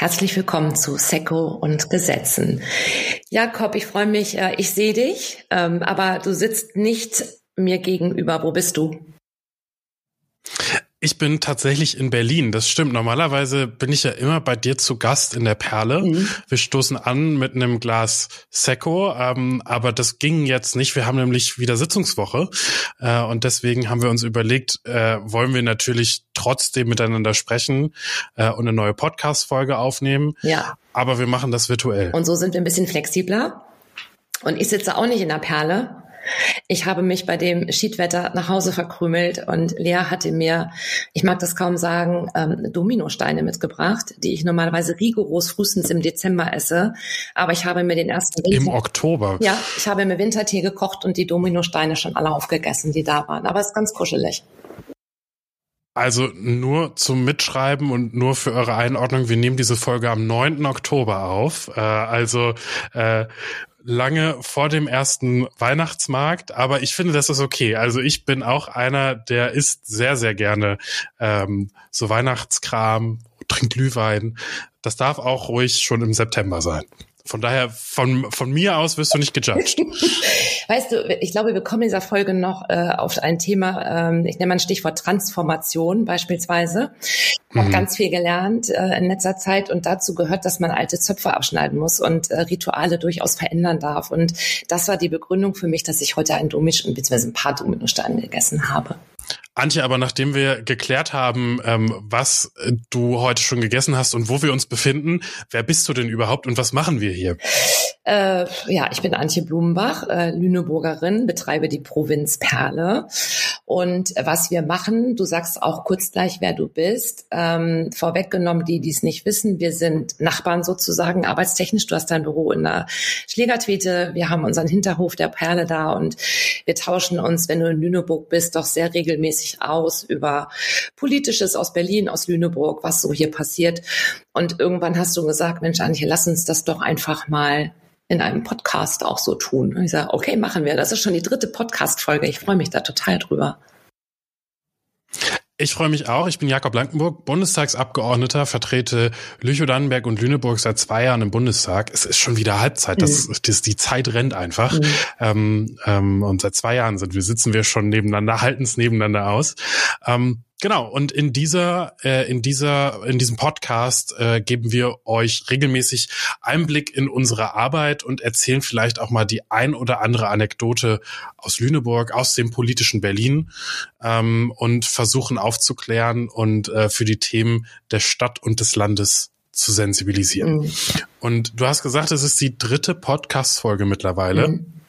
Herzlich willkommen zu Seko und Gesetzen. Jakob, ich freue mich, äh, ich sehe dich, ähm, aber du sitzt nicht mir gegenüber. Wo bist du? Ich bin tatsächlich in Berlin. Das stimmt. Normalerweise bin ich ja immer bei dir zu Gast in der Perle. Mhm. Wir stoßen an mit einem Glas Secco, ähm, aber das ging jetzt nicht. Wir haben nämlich wieder Sitzungswoche äh, und deswegen haben wir uns überlegt, äh, wollen wir natürlich trotzdem miteinander sprechen äh, und eine neue Podcast-Folge aufnehmen. Ja. Aber wir machen das virtuell. Und so sind wir ein bisschen flexibler. Und ich sitze auch nicht in der Perle, ich habe mich bei dem Schiedwetter nach Hause verkrümelt und Lea hatte mir, ich mag das kaum sagen, ähm, Dominosteine mitgebracht, die ich normalerweise rigoros frühestens im Dezember esse. Aber ich habe mir den ersten Winter, Im Oktober. Ja, ich habe mir Wintertee gekocht und die Dominosteine schon alle aufgegessen, die da waren. Aber es ist ganz kuschelig. Also nur zum Mitschreiben und nur für eure Einordnung, wir nehmen diese Folge am 9. Oktober auf. Äh, also äh, lange vor dem ersten Weihnachtsmarkt, aber ich finde, das ist okay. Also ich bin auch einer, der isst sehr, sehr gerne ähm, so Weihnachtskram, trinkt Glühwein. Das darf auch ruhig schon im September sein. Von daher, von, von mir aus wirst du nicht gejudged. weißt du, ich glaube, wir kommen in dieser Folge noch äh, auf ein Thema, ähm, ich nenne mal ein Stichwort Transformation beispielsweise. Ich habe mhm. ganz viel gelernt äh, in letzter Zeit und dazu gehört, dass man alte Zöpfe abschneiden muss und äh, Rituale durchaus verändern darf. Und das war die Begründung für mich, dass ich heute ein Domisch bzw. ein paar Dominosteine gegessen habe. Antje, aber nachdem wir geklärt haben, ähm, was du heute schon gegessen hast und wo wir uns befinden, wer bist du denn überhaupt und was machen wir hier? Äh, ja, ich bin Antje Blumenbach, äh, Lüneburgerin, betreibe die Provinz Perle. Und was wir machen, du sagst auch kurz gleich, wer du bist. Ähm, vorweggenommen, die, die es nicht wissen, wir sind Nachbarn sozusagen, arbeitstechnisch. Du hast dein Büro in der Schlägertwete. Wir haben unseren Hinterhof der Perle da und wir tauschen uns, wenn du in Lüneburg bist, doch sehr regelmäßig aus über Politisches aus Berlin, aus Lüneburg, was so hier passiert. Und irgendwann hast du gesagt, Mensch, Antje, lass uns das doch einfach mal in einem Podcast auch so tun. Und ich sage, okay, machen wir. Das ist schon die dritte Podcast-Folge. Ich freue mich da total drüber. Ich freue mich auch. Ich bin Jakob Blankenburg, Bundestagsabgeordneter, vertrete Lüchow-Dannenberg und Lüneburg seit zwei Jahren im Bundestag. Es ist schon wieder Halbzeit. Das, mhm. das die Zeit rennt einfach. Mhm. Ähm, ähm, und seit zwei Jahren sind wir sitzen wir schon nebeneinander, halten es nebeneinander aus. Ähm, Genau, und in dieser, äh, in dieser, in diesem Podcast äh, geben wir euch regelmäßig Einblick in unsere Arbeit und erzählen vielleicht auch mal die ein oder andere Anekdote aus Lüneburg, aus dem politischen Berlin ähm, und versuchen aufzuklären und äh, für die Themen der Stadt und des Landes zu sensibilisieren. Mhm. Und du hast gesagt, es ist die dritte Podcast-Folge mittlerweile. Mhm.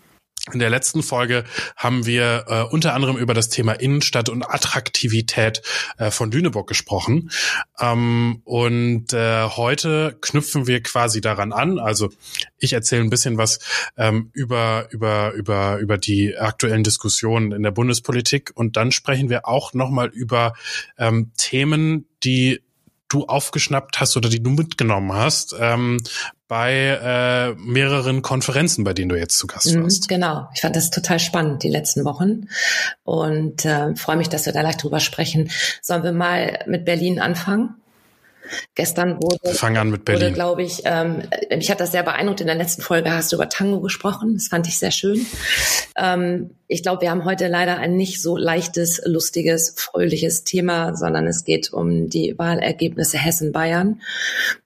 In der letzten Folge haben wir äh, unter anderem über das Thema Innenstadt und Attraktivität äh, von Lüneburg gesprochen. Ähm, und äh, heute knüpfen wir quasi daran an. Also ich erzähle ein bisschen was ähm, über, über, über, über die aktuellen Diskussionen in der Bundespolitik. Und dann sprechen wir auch nochmal über ähm, Themen, die du aufgeschnappt hast oder die du mitgenommen hast ähm, bei äh, mehreren Konferenzen, bei denen du jetzt zu Gast mhm, warst. Genau, ich fand das total spannend die letzten Wochen und äh, freue mich, dass wir da gleich drüber sprechen. Sollen wir mal mit Berlin anfangen? Gestern wurde, Fang an mit Berlin. wurde, glaube ich, ähm, mich hat das sehr beeindruckt. In der letzten Folge hast du über Tango gesprochen. Das fand ich sehr schön. Ähm, ich glaube, wir haben heute leider ein nicht so leichtes, lustiges, fröhliches Thema, sondern es geht um die Wahlergebnisse Hessen-Bayern.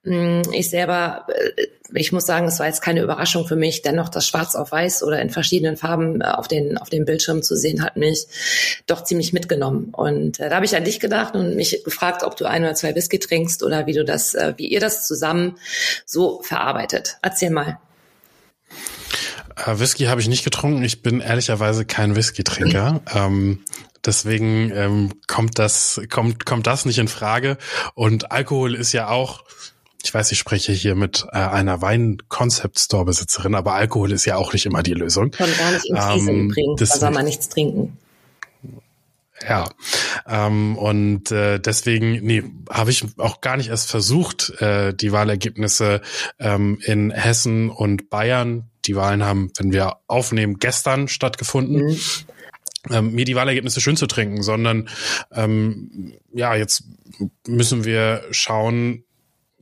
Mm, ich selber äh, ich muss sagen, es war jetzt keine Überraschung für mich. Dennoch das Schwarz auf Weiß oder in verschiedenen Farben äh, auf den auf dem Bildschirm zu sehen, hat mich doch ziemlich mitgenommen. Und äh, da habe ich an dich gedacht und mich gefragt, ob du ein oder zwei Whisky trinkst oder wie du das, äh, wie ihr das zusammen so verarbeitet. Erzähl mal. Äh, Whisky habe ich nicht getrunken. Ich bin ehrlicherweise kein Whisky-Trinker. Ähm, deswegen ähm, kommt das kommt kommt das nicht in Frage. Und Alkohol ist ja auch ich weiß, ich spreche hier mit äh, einer Wein-Concept-Store-Besitzerin, aber Alkohol ist ja auch nicht immer die Lösung. Kann gar nicht ins ähm, bringen, da soll man nichts trinken. Ja, ähm, und äh, deswegen, nee, habe ich auch gar nicht erst versucht, äh, die Wahlergebnisse ähm, in Hessen und Bayern. Die Wahlen haben, wenn wir aufnehmen, gestern stattgefunden. Mhm. Ähm, mir die Wahlergebnisse schön zu trinken, sondern ähm, ja, jetzt müssen wir schauen,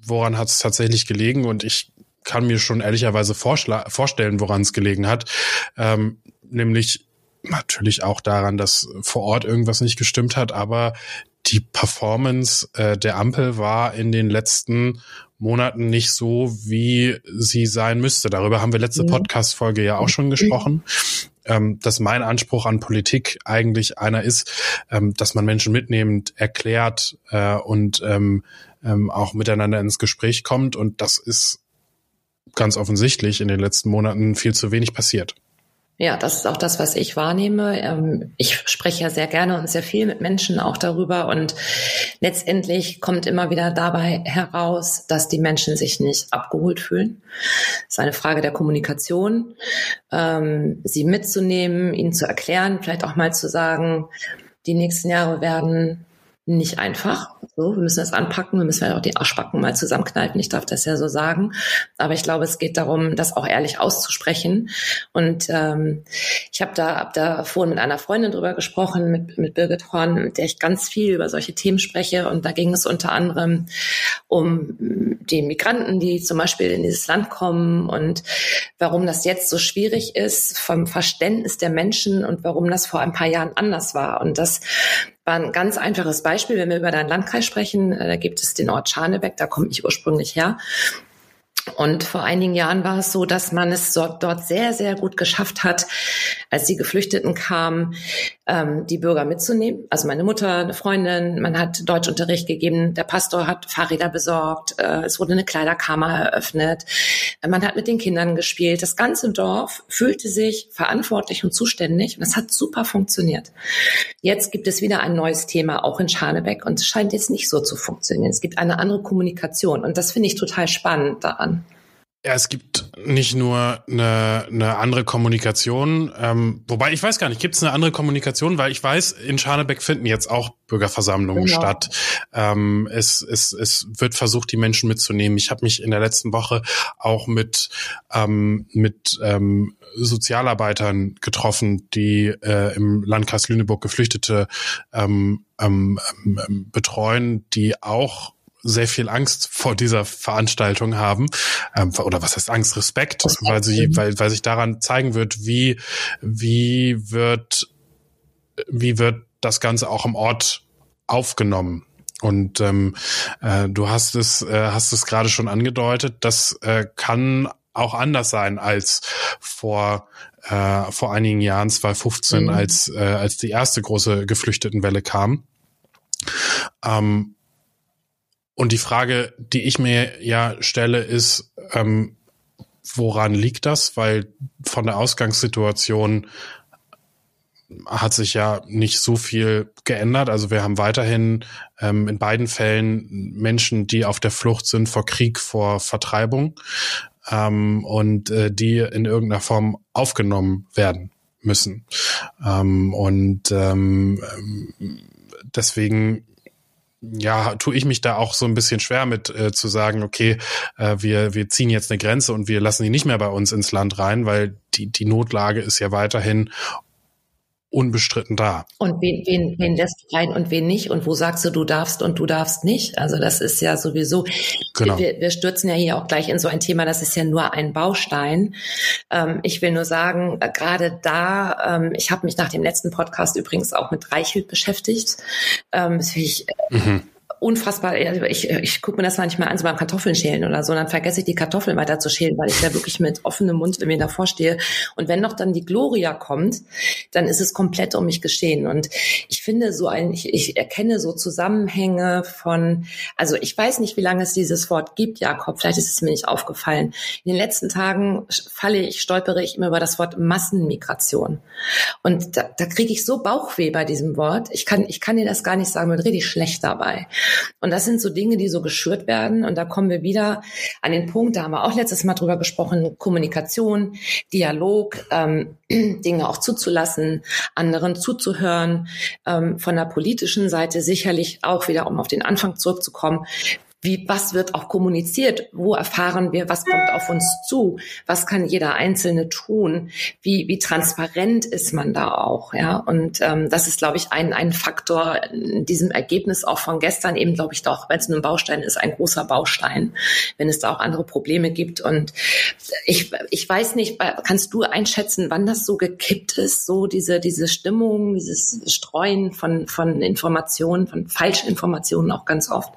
woran hat es tatsächlich gelegen und ich kann mir schon ehrlicherweise vorstellen, woran es gelegen hat. Ähm, nämlich natürlich auch daran, dass vor Ort irgendwas nicht gestimmt hat, aber die Performance äh, der Ampel war in den letzten Monaten nicht so, wie sie sein müsste. Darüber haben wir letzte mhm. Podcast-Folge ja auch schon gesprochen. Ähm, dass mein Anspruch an Politik eigentlich einer ist, ähm, dass man Menschen mitnehmend erklärt äh, und ähm, ähm, auch miteinander ins Gespräch kommt. Und das ist ganz offensichtlich in den letzten Monaten viel zu wenig passiert. Ja, das ist auch das, was ich wahrnehme. Ähm, ich spreche ja sehr gerne und sehr viel mit Menschen auch darüber und letztendlich kommt immer wieder dabei heraus, dass die Menschen sich nicht abgeholt fühlen. Es ist eine Frage der Kommunikation, ähm, sie mitzunehmen, ihnen zu erklären, vielleicht auch mal zu sagen, die nächsten Jahre werden nicht einfach. So, wir müssen das anpacken, wir müssen ja auch die Arschbacken mal zusammenkneifen. Ich darf das ja so sagen. Aber ich glaube, es geht darum, das auch ehrlich auszusprechen. Und ähm, ich habe da, hab da vorhin mit einer Freundin drüber gesprochen, mit, mit Birgit Horn, mit der ich ganz viel über solche Themen spreche. Und da ging es unter anderem um die Migranten, die zum Beispiel in dieses Land kommen und warum das jetzt so schwierig ist vom Verständnis der Menschen und warum das vor ein paar Jahren anders war. Und das war ein ganz einfaches Beispiel, wenn wir über deinen Landkreis sprechen. Äh, da gibt es den Ort Scharnebeck, da komme ich ursprünglich her. Und vor einigen Jahren war es so, dass man es dort sehr, sehr gut geschafft hat, als die Geflüchteten kamen, ähm, die Bürger mitzunehmen. Also meine Mutter, eine Freundin, man hat Deutschunterricht gegeben, der Pastor hat Fahrräder besorgt, äh, es wurde eine Kleiderkammer eröffnet, man hat mit den Kindern gespielt. Das ganze Dorf fühlte sich verantwortlich und zuständig und es hat super funktioniert. Jetzt gibt es wieder ein neues Thema, auch in Scharnebeck, und es scheint jetzt nicht so zu funktionieren. Es gibt eine andere Kommunikation und das finde ich total spannend daran. Ja, es gibt nicht nur eine, eine andere Kommunikation, ähm, wobei ich weiß gar nicht, gibt es eine andere Kommunikation, weil ich weiß, in Scharnebeck finden jetzt auch Bürgerversammlungen genau. statt. Ähm, es, es, es wird versucht, die Menschen mitzunehmen. Ich habe mich in der letzten Woche auch mit, ähm, mit ähm, Sozialarbeitern getroffen, die äh, im Landkreis Lüneburg Geflüchtete ähm, ähm, ähm betreuen, die auch sehr viel Angst vor dieser Veranstaltung haben. Ähm, oder was heißt Angst? Respekt, weil sie weil weil sich daran zeigen wird wie wie wird wie wird das Ganze auch im Ort aufgenommen. Und ähm, äh, du hast es äh, hast es gerade schon angedeutet das äh, kann auch anders sein als vor äh, vor einigen Jahren 2015 mhm. als äh, als die erste große Geflüchtetenwelle kam. Ähm, und die Frage, die ich mir ja stelle, ist, ähm, woran liegt das? Weil von der Ausgangssituation hat sich ja nicht so viel geändert. Also wir haben weiterhin ähm, in beiden Fällen Menschen, die auf der Flucht sind vor Krieg, vor Vertreibung ähm, und äh, die in irgendeiner Form aufgenommen werden müssen. Ähm, und ähm, deswegen ja, tue ich mich da auch so ein bisschen schwer mit äh, zu sagen, okay, äh, wir, wir ziehen jetzt eine Grenze und wir lassen die nicht mehr bei uns ins Land rein, weil die, die Notlage ist ja weiterhin unbestritten da. Und wen, wen, wen lässt du rein und wen nicht? Und wo sagst du, du darfst und du darfst nicht? Also das ist ja sowieso, genau. wir, wir stürzen ja hier auch gleich in so ein Thema, das ist ja nur ein Baustein. Ähm, ich will nur sagen, äh, gerade da, ähm, ich habe mich nach dem letzten Podcast übrigens auch mit Reichelt beschäftigt. Ähm, das ich, äh, mhm unfassbar, also ich, ich gucke mir das manchmal an, so beim Kartoffeln schälen oder so, dann vergesse ich die Kartoffeln weiter zu schälen, weil ich da wirklich mit offenem Mund mir davor stehe. Und wenn noch dann die Gloria kommt, dann ist es komplett um mich geschehen. Und ich finde so ein, ich, ich erkenne so Zusammenhänge von, also ich weiß nicht, wie lange es dieses Wort gibt, Jakob, vielleicht ist es mir nicht aufgefallen. In den letzten Tagen falle ich, stolpere ich immer über das Wort Massenmigration. Und da, da kriege ich so Bauchweh bei diesem Wort. Ich kann, ich kann dir das gar nicht sagen, mir richtig schlecht dabei. Und das sind so Dinge, die so geschürt werden. Und da kommen wir wieder an den Punkt, da haben wir auch letztes Mal drüber gesprochen, Kommunikation, Dialog, ähm, Dinge auch zuzulassen, anderen zuzuhören. Ähm, von der politischen Seite sicherlich auch wieder, um auf den Anfang zurückzukommen, wie, was wird auch kommuniziert? Wo erfahren wir, was kommt auf uns zu? Was kann jeder Einzelne tun? Wie, wie transparent ist man da auch? Ja, und ähm, das ist, glaube ich, ein, ein Faktor in diesem Ergebnis auch von gestern eben, glaube ich, doch, wenn es nur ein Baustein ist, ein großer Baustein, wenn es da auch andere Probleme gibt. Und ich, ich weiß nicht, kannst du einschätzen, wann das so gekippt ist, so diese, diese Stimmung, dieses Streuen von, von Informationen, von falschen Informationen auch ganz oft?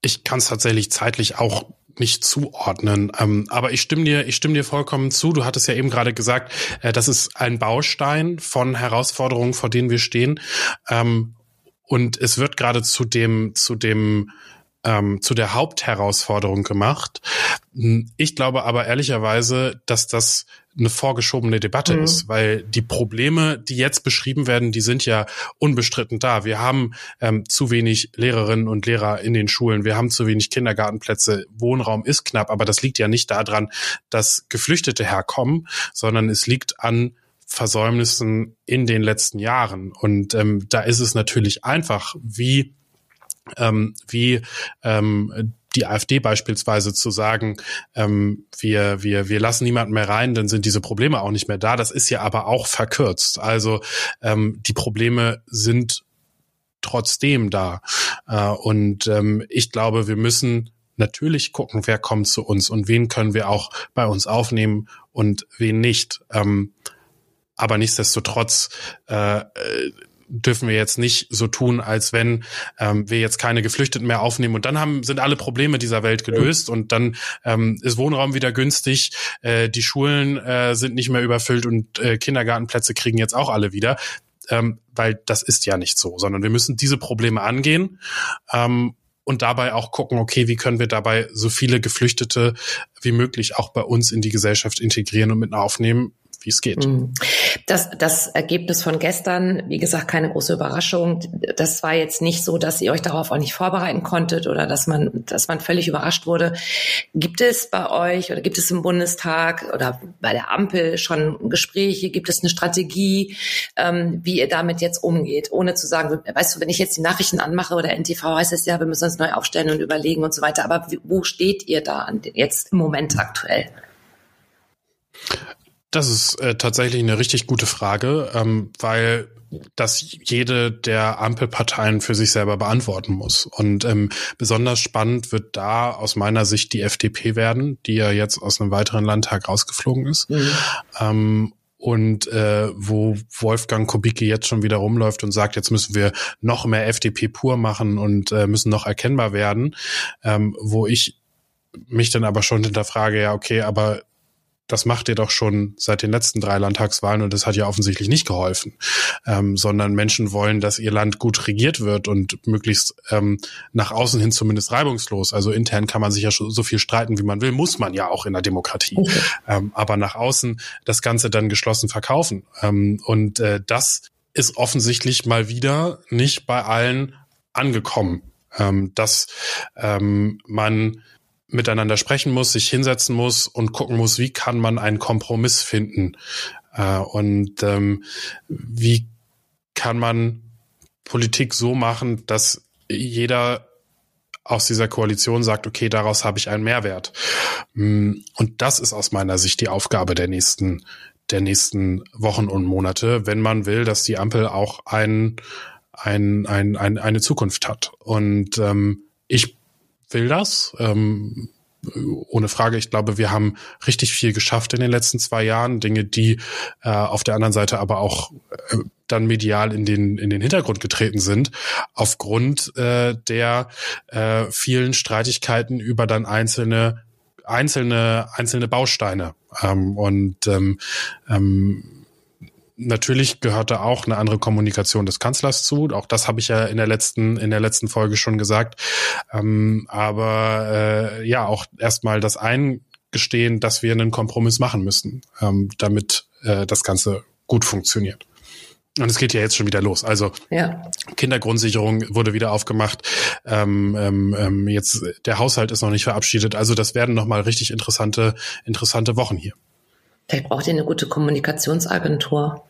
Ich kann es tatsächlich zeitlich auch nicht zuordnen. Ähm, aber ich stimme dir, ich stimme dir vollkommen zu. Du hattest ja eben gerade gesagt, äh, das ist ein Baustein von Herausforderungen, vor denen wir stehen. Ähm, und es wird gerade zu dem, zu dem ähm, zu der Hauptherausforderung gemacht. Hm, ich glaube aber ehrlicherweise, dass das eine vorgeschobene Debatte mhm. ist, weil die Probleme, die jetzt beschrieben werden, die sind ja unbestritten da. Wir haben ähm, zu wenig Lehrerinnen und Lehrer in den Schulen, wir haben zu wenig Kindergartenplätze, Wohnraum ist knapp, aber das liegt ja nicht daran, dass Geflüchtete herkommen, sondern es liegt an Versäumnissen in den letzten Jahren. Und ähm, da ist es natürlich einfach, wie ähm, wie ähm, die AfD beispielsweise zu sagen, ähm, wir, wir, wir lassen niemanden mehr rein, dann sind diese Probleme auch nicht mehr da. Das ist ja aber auch verkürzt. Also ähm, die Probleme sind trotzdem da. Äh, und ähm, ich glaube, wir müssen natürlich gucken, wer kommt zu uns und wen können wir auch bei uns aufnehmen und wen nicht. Ähm, aber nichtsdestotrotz äh, dürfen wir jetzt nicht so tun, als wenn ähm, wir jetzt keine Geflüchteten mehr aufnehmen. Und dann haben sind alle Probleme dieser Welt gelöst und dann ähm, ist Wohnraum wieder günstig, äh, die Schulen äh, sind nicht mehr überfüllt und äh, Kindergartenplätze kriegen jetzt auch alle wieder, ähm, weil das ist ja nicht so, sondern wir müssen diese Probleme angehen. Ähm, und dabei auch gucken, okay, wie können wir dabei so viele Geflüchtete wie möglich auch bei uns in die Gesellschaft integrieren und mit aufnehmen, wie es geht. Mhm. Das, das Ergebnis von gestern, wie gesagt, keine große Überraschung. Das war jetzt nicht so, dass ihr euch darauf auch nicht vorbereiten konntet oder dass man, dass man völlig überrascht wurde. Gibt es bei euch oder gibt es im Bundestag oder bei der Ampel schon Gespräche? Gibt es eine Strategie, ähm, wie ihr damit jetzt umgeht? Ohne zu sagen, weißt du, wenn ich jetzt die Nachrichten anmache oder NTV heißt es ja, wir müssen uns neu aufstellen und überlegen und so weiter. Aber wo steht ihr da jetzt im Moment aktuell? Das ist äh, tatsächlich eine richtig gute Frage, ähm, weil das jede der Ampelparteien für sich selber beantworten muss. Und ähm, besonders spannend wird da aus meiner Sicht die FDP werden, die ja jetzt aus einem weiteren Landtag rausgeflogen ist. Mhm. Ähm, und äh, wo Wolfgang Kubicki jetzt schon wieder rumläuft und sagt, jetzt müssen wir noch mehr FDP pur machen und äh, müssen noch erkennbar werden, ähm, wo ich mich dann aber schon hinterfrage, ja, okay, aber das macht ihr doch schon seit den letzten drei Landtagswahlen und das hat ja offensichtlich nicht geholfen, ähm, sondern Menschen wollen, dass ihr Land gut regiert wird und möglichst ähm, nach außen hin zumindest reibungslos. Also intern kann man sich ja so viel streiten, wie man will, muss man ja auch in der Demokratie. Okay. Ähm, aber nach außen das Ganze dann geschlossen verkaufen. Ähm, und äh, das ist offensichtlich mal wieder nicht bei allen angekommen, ähm, dass ähm, man miteinander sprechen muss, sich hinsetzen muss und gucken muss, wie kann man einen Kompromiss finden äh, und ähm, wie kann man Politik so machen, dass jeder aus dieser Koalition sagt, okay, daraus habe ich einen Mehrwert. Mm, und das ist aus meiner Sicht die Aufgabe der nächsten, der nächsten Wochen und Monate, wenn man will, dass die Ampel auch ein, ein, ein, ein eine Zukunft hat. Und ähm, ich will das. Ähm, ohne Frage. Ich glaube, wir haben richtig viel geschafft in den letzten zwei Jahren. Dinge, die äh, auf der anderen Seite aber auch äh, dann medial in den, in den Hintergrund getreten sind, aufgrund äh, der äh, vielen Streitigkeiten über dann einzelne einzelne einzelne Bausteine ähm, und ähm, ähm, Natürlich gehört da auch eine andere Kommunikation des Kanzlers zu. Auch das habe ich ja in der letzten in der letzten Folge schon gesagt. Ähm, aber äh, ja, auch erstmal das Eingestehen, dass wir einen Kompromiss machen müssen, ähm, damit äh, das Ganze gut funktioniert. Und es geht ja jetzt schon wieder los. Also ja. Kindergrundsicherung wurde wieder aufgemacht. Ähm, ähm, ähm jetzt der Haushalt ist noch nicht verabschiedet. Also das werden noch mal richtig interessante interessante Wochen hier. Vielleicht braucht ihr eine gute Kommunikationsagentur.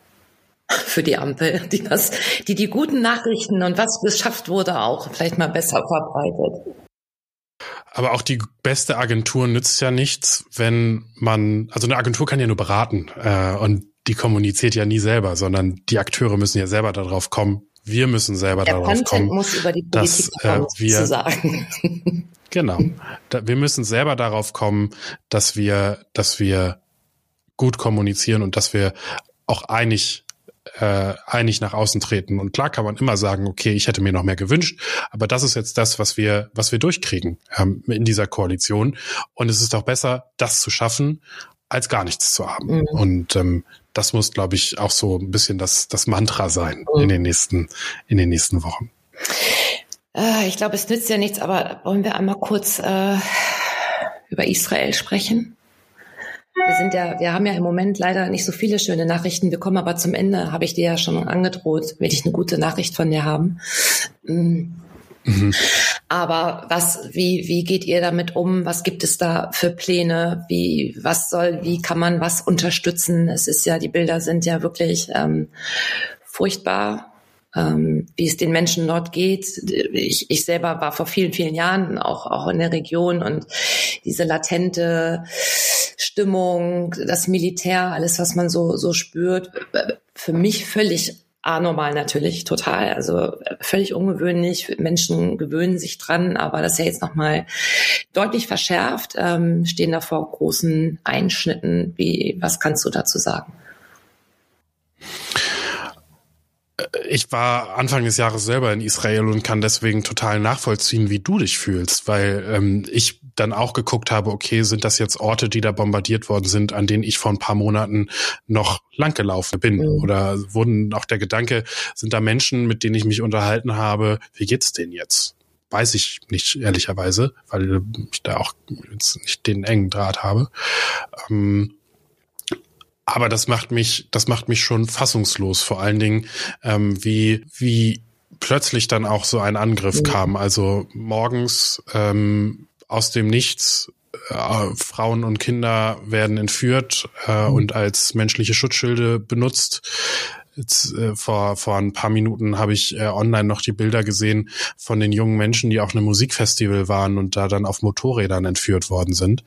Für die Ampel, die das, die die guten Nachrichten und was geschafft wurde auch vielleicht mal besser verbreitet. Aber auch die beste Agentur nützt ja nichts, wenn man, also eine Agentur kann ja nur beraten äh, und die kommuniziert ja nie selber, sondern die Akteure müssen ja selber darauf kommen. Wir müssen selber Der darauf Content kommen, muss über die Politik dass äh, wir sagen. genau, da, wir müssen selber darauf kommen, dass wir, dass wir gut kommunizieren und dass wir auch einig äh, einig nach außen treten. Und klar kann man immer sagen, okay, ich hätte mir noch mehr gewünscht, aber das ist jetzt das, was wir, was wir durchkriegen ähm, in dieser Koalition. Und es ist auch besser, das zu schaffen, als gar nichts zu haben. Mhm. Und ähm, das muss, glaube ich, auch so ein bisschen das, das Mantra sein mhm. in den nächsten, in den nächsten Wochen. Äh, ich glaube, es nützt ja nichts, aber wollen wir einmal kurz äh, über Israel sprechen? Wir sind ja, wir haben ja im Moment leider nicht so viele schöne Nachrichten. Wir kommen aber zum Ende, habe ich dir ja schon angedroht, will ich eine gute Nachricht von dir haben. Mm. Mhm. Aber was, wie, wie geht ihr damit um? Was gibt es da für Pläne? Wie, was soll, wie kann man was unterstützen? Es ist ja, die Bilder sind ja wirklich ähm, furchtbar ähm, wie es den Menschen dort geht. Ich, ich selber war vor vielen, vielen Jahren auch, auch in der Region und diese latente Stimmung, das Militär, alles, was man so, so spürt, für mich völlig anormal natürlich, total. Also völlig ungewöhnlich. Menschen gewöhnen sich dran, aber das ist ja jetzt nochmal deutlich verschärft, ähm, stehen da vor großen Einschnitten. Wie, was kannst du dazu sagen? ich war Anfang des Jahres selber in Israel und kann deswegen total nachvollziehen, wie du dich fühlst, weil ähm, ich dann auch geguckt habe, okay, sind das jetzt Orte, die da bombardiert worden sind, an denen ich vor ein paar Monaten noch langgelaufen bin? Mhm. Oder wurden auch der Gedanke, sind da Menschen, mit denen ich mich unterhalten habe, wie geht's denen jetzt? Weiß ich nicht, ehrlicherweise, weil ich da auch jetzt nicht den engen Draht habe. Ähm, aber das macht mich, das macht mich schon fassungslos, vor allen Dingen, ähm, wie, wie plötzlich dann auch so ein Angriff mhm. kam. Also morgens ähm, aus dem Nichts äh, Frauen und Kinder werden entführt äh, und als menschliche Schutzschilde benutzt. Jetzt, äh, vor, vor ein paar Minuten habe ich äh, online noch die Bilder gesehen von den jungen Menschen, die auf einem Musikfestival waren und da dann auf Motorrädern entführt worden sind.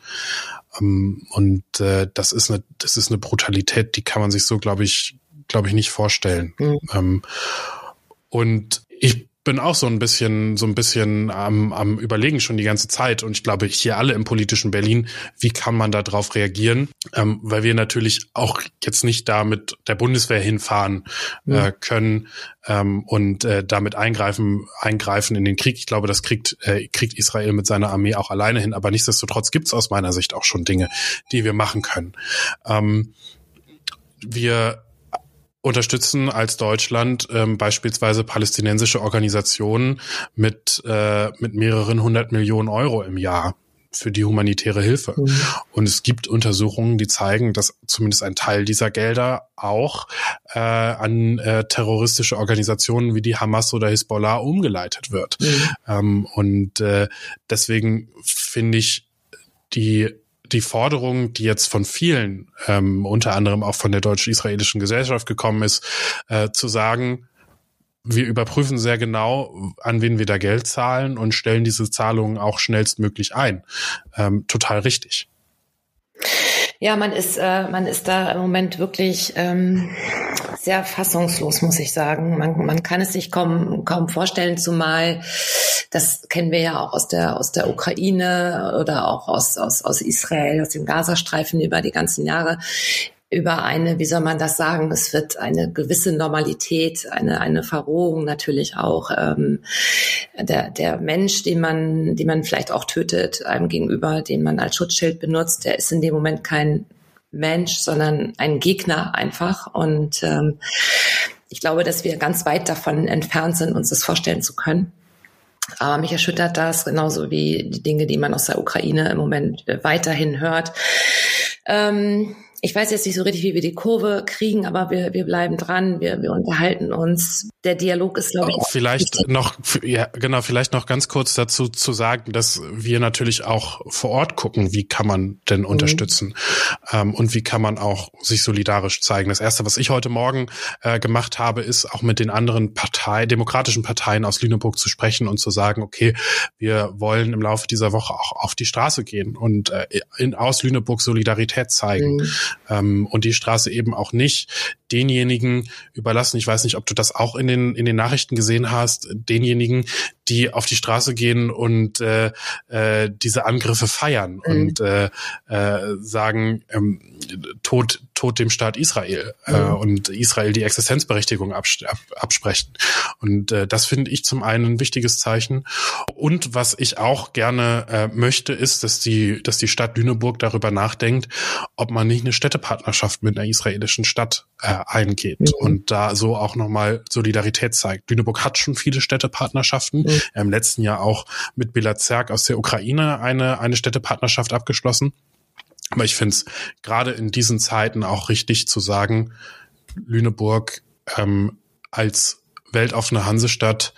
Ähm, und äh, das ist eine, das ist eine Brutalität, die kann man sich so, glaube ich, glaube ich, nicht vorstellen. Mhm. Ähm, und ich bin auch so ein bisschen, so ein bisschen am, am Überlegen schon die ganze Zeit. Und ich glaube, hier alle im politischen Berlin, wie kann man da drauf reagieren? Ähm, weil wir natürlich auch jetzt nicht da mit der Bundeswehr hinfahren mhm. äh, können ähm, und äh, damit eingreifen, eingreifen in den Krieg. Ich glaube, das kriegt, äh, kriegt Israel mit seiner Armee auch alleine hin. Aber nichtsdestotrotz gibt es aus meiner Sicht auch schon Dinge, die wir machen können. Ähm, wir unterstützen als Deutschland ähm, beispielsweise palästinensische Organisationen mit, äh, mit mehreren hundert Millionen Euro im Jahr für die humanitäre Hilfe. Mhm. Und es gibt Untersuchungen, die zeigen, dass zumindest ein Teil dieser Gelder auch äh, an äh, terroristische Organisationen wie die Hamas oder Hisbollah umgeleitet wird. Mhm. Ähm, und äh, deswegen finde ich die die Forderung, die jetzt von vielen, ähm, unter anderem auch von der deutsch-israelischen Gesellschaft gekommen ist, äh, zu sagen, wir überprüfen sehr genau, an wen wir da Geld zahlen und stellen diese Zahlungen auch schnellstmöglich ein. Ähm, total richtig. Ja, man ist, äh, man ist da im Moment wirklich ähm, sehr fassungslos, muss ich sagen. Man, man kann es sich kaum, kaum vorstellen, zumal das kennen wir ja auch aus der, aus der Ukraine oder auch aus, aus, aus Israel, aus dem Gazastreifen über die ganzen Jahre über eine, wie soll man das sagen, es wird eine gewisse Normalität, eine, eine Verrohung natürlich auch. Ähm, der, der Mensch, den man, den man vielleicht auch tötet, einem gegenüber, den man als Schutzschild benutzt, der ist in dem Moment kein Mensch, sondern ein Gegner einfach. Und ähm, ich glaube, dass wir ganz weit davon entfernt sind, uns das vorstellen zu können. Aber mich erschüttert das genauso wie die Dinge, die man aus der Ukraine im Moment weiterhin hört. Ähm, ich weiß jetzt nicht so richtig, wie wir die Kurve kriegen, aber wir, wir bleiben dran, wir, wir unterhalten uns. Der Dialog ist, glaube ich. Vielleicht wichtig. noch, ja, genau, vielleicht noch ganz kurz dazu zu sagen, dass wir natürlich auch vor Ort gucken, wie kann man denn mhm. unterstützen ähm, und wie kann man auch sich solidarisch zeigen. Das erste, was ich heute Morgen äh, gemacht habe, ist auch mit den anderen Partei, demokratischen Parteien aus Lüneburg zu sprechen und zu sagen, okay, wir wollen im Laufe dieser Woche auch auf die Straße gehen und äh, in, aus Lüneburg Solidarität zeigen mhm. Ähm, und die Straße eben auch nicht denjenigen überlassen. Ich weiß nicht, ob du das auch in den in den Nachrichten gesehen hast. Denjenigen, die auf die Straße gehen und äh, äh, diese Angriffe feiern mhm. und äh, äh, sagen ähm, Tod Tod dem Staat Israel äh, mhm. äh, und Israel die Existenzberechtigung abs ab, absprechen. Und äh, das finde ich zum einen ein wichtiges Zeichen. Und was ich auch gerne äh, möchte, ist, dass die dass die Stadt Lüneburg darüber nachdenkt, ob man nicht eine Städtepartnerschaft mit einer israelischen Stadt äh, eingeht mhm. und da so auch nochmal Solidarität zeigt. Lüneburg hat schon viele Städtepartnerschaften. Mhm. Im letzten Jahr auch mit Belazerk aus der Ukraine eine, eine Städtepartnerschaft abgeschlossen. Aber ich finde es gerade in diesen Zeiten auch richtig zu sagen, Lüneburg ähm, als weltoffene Hansestadt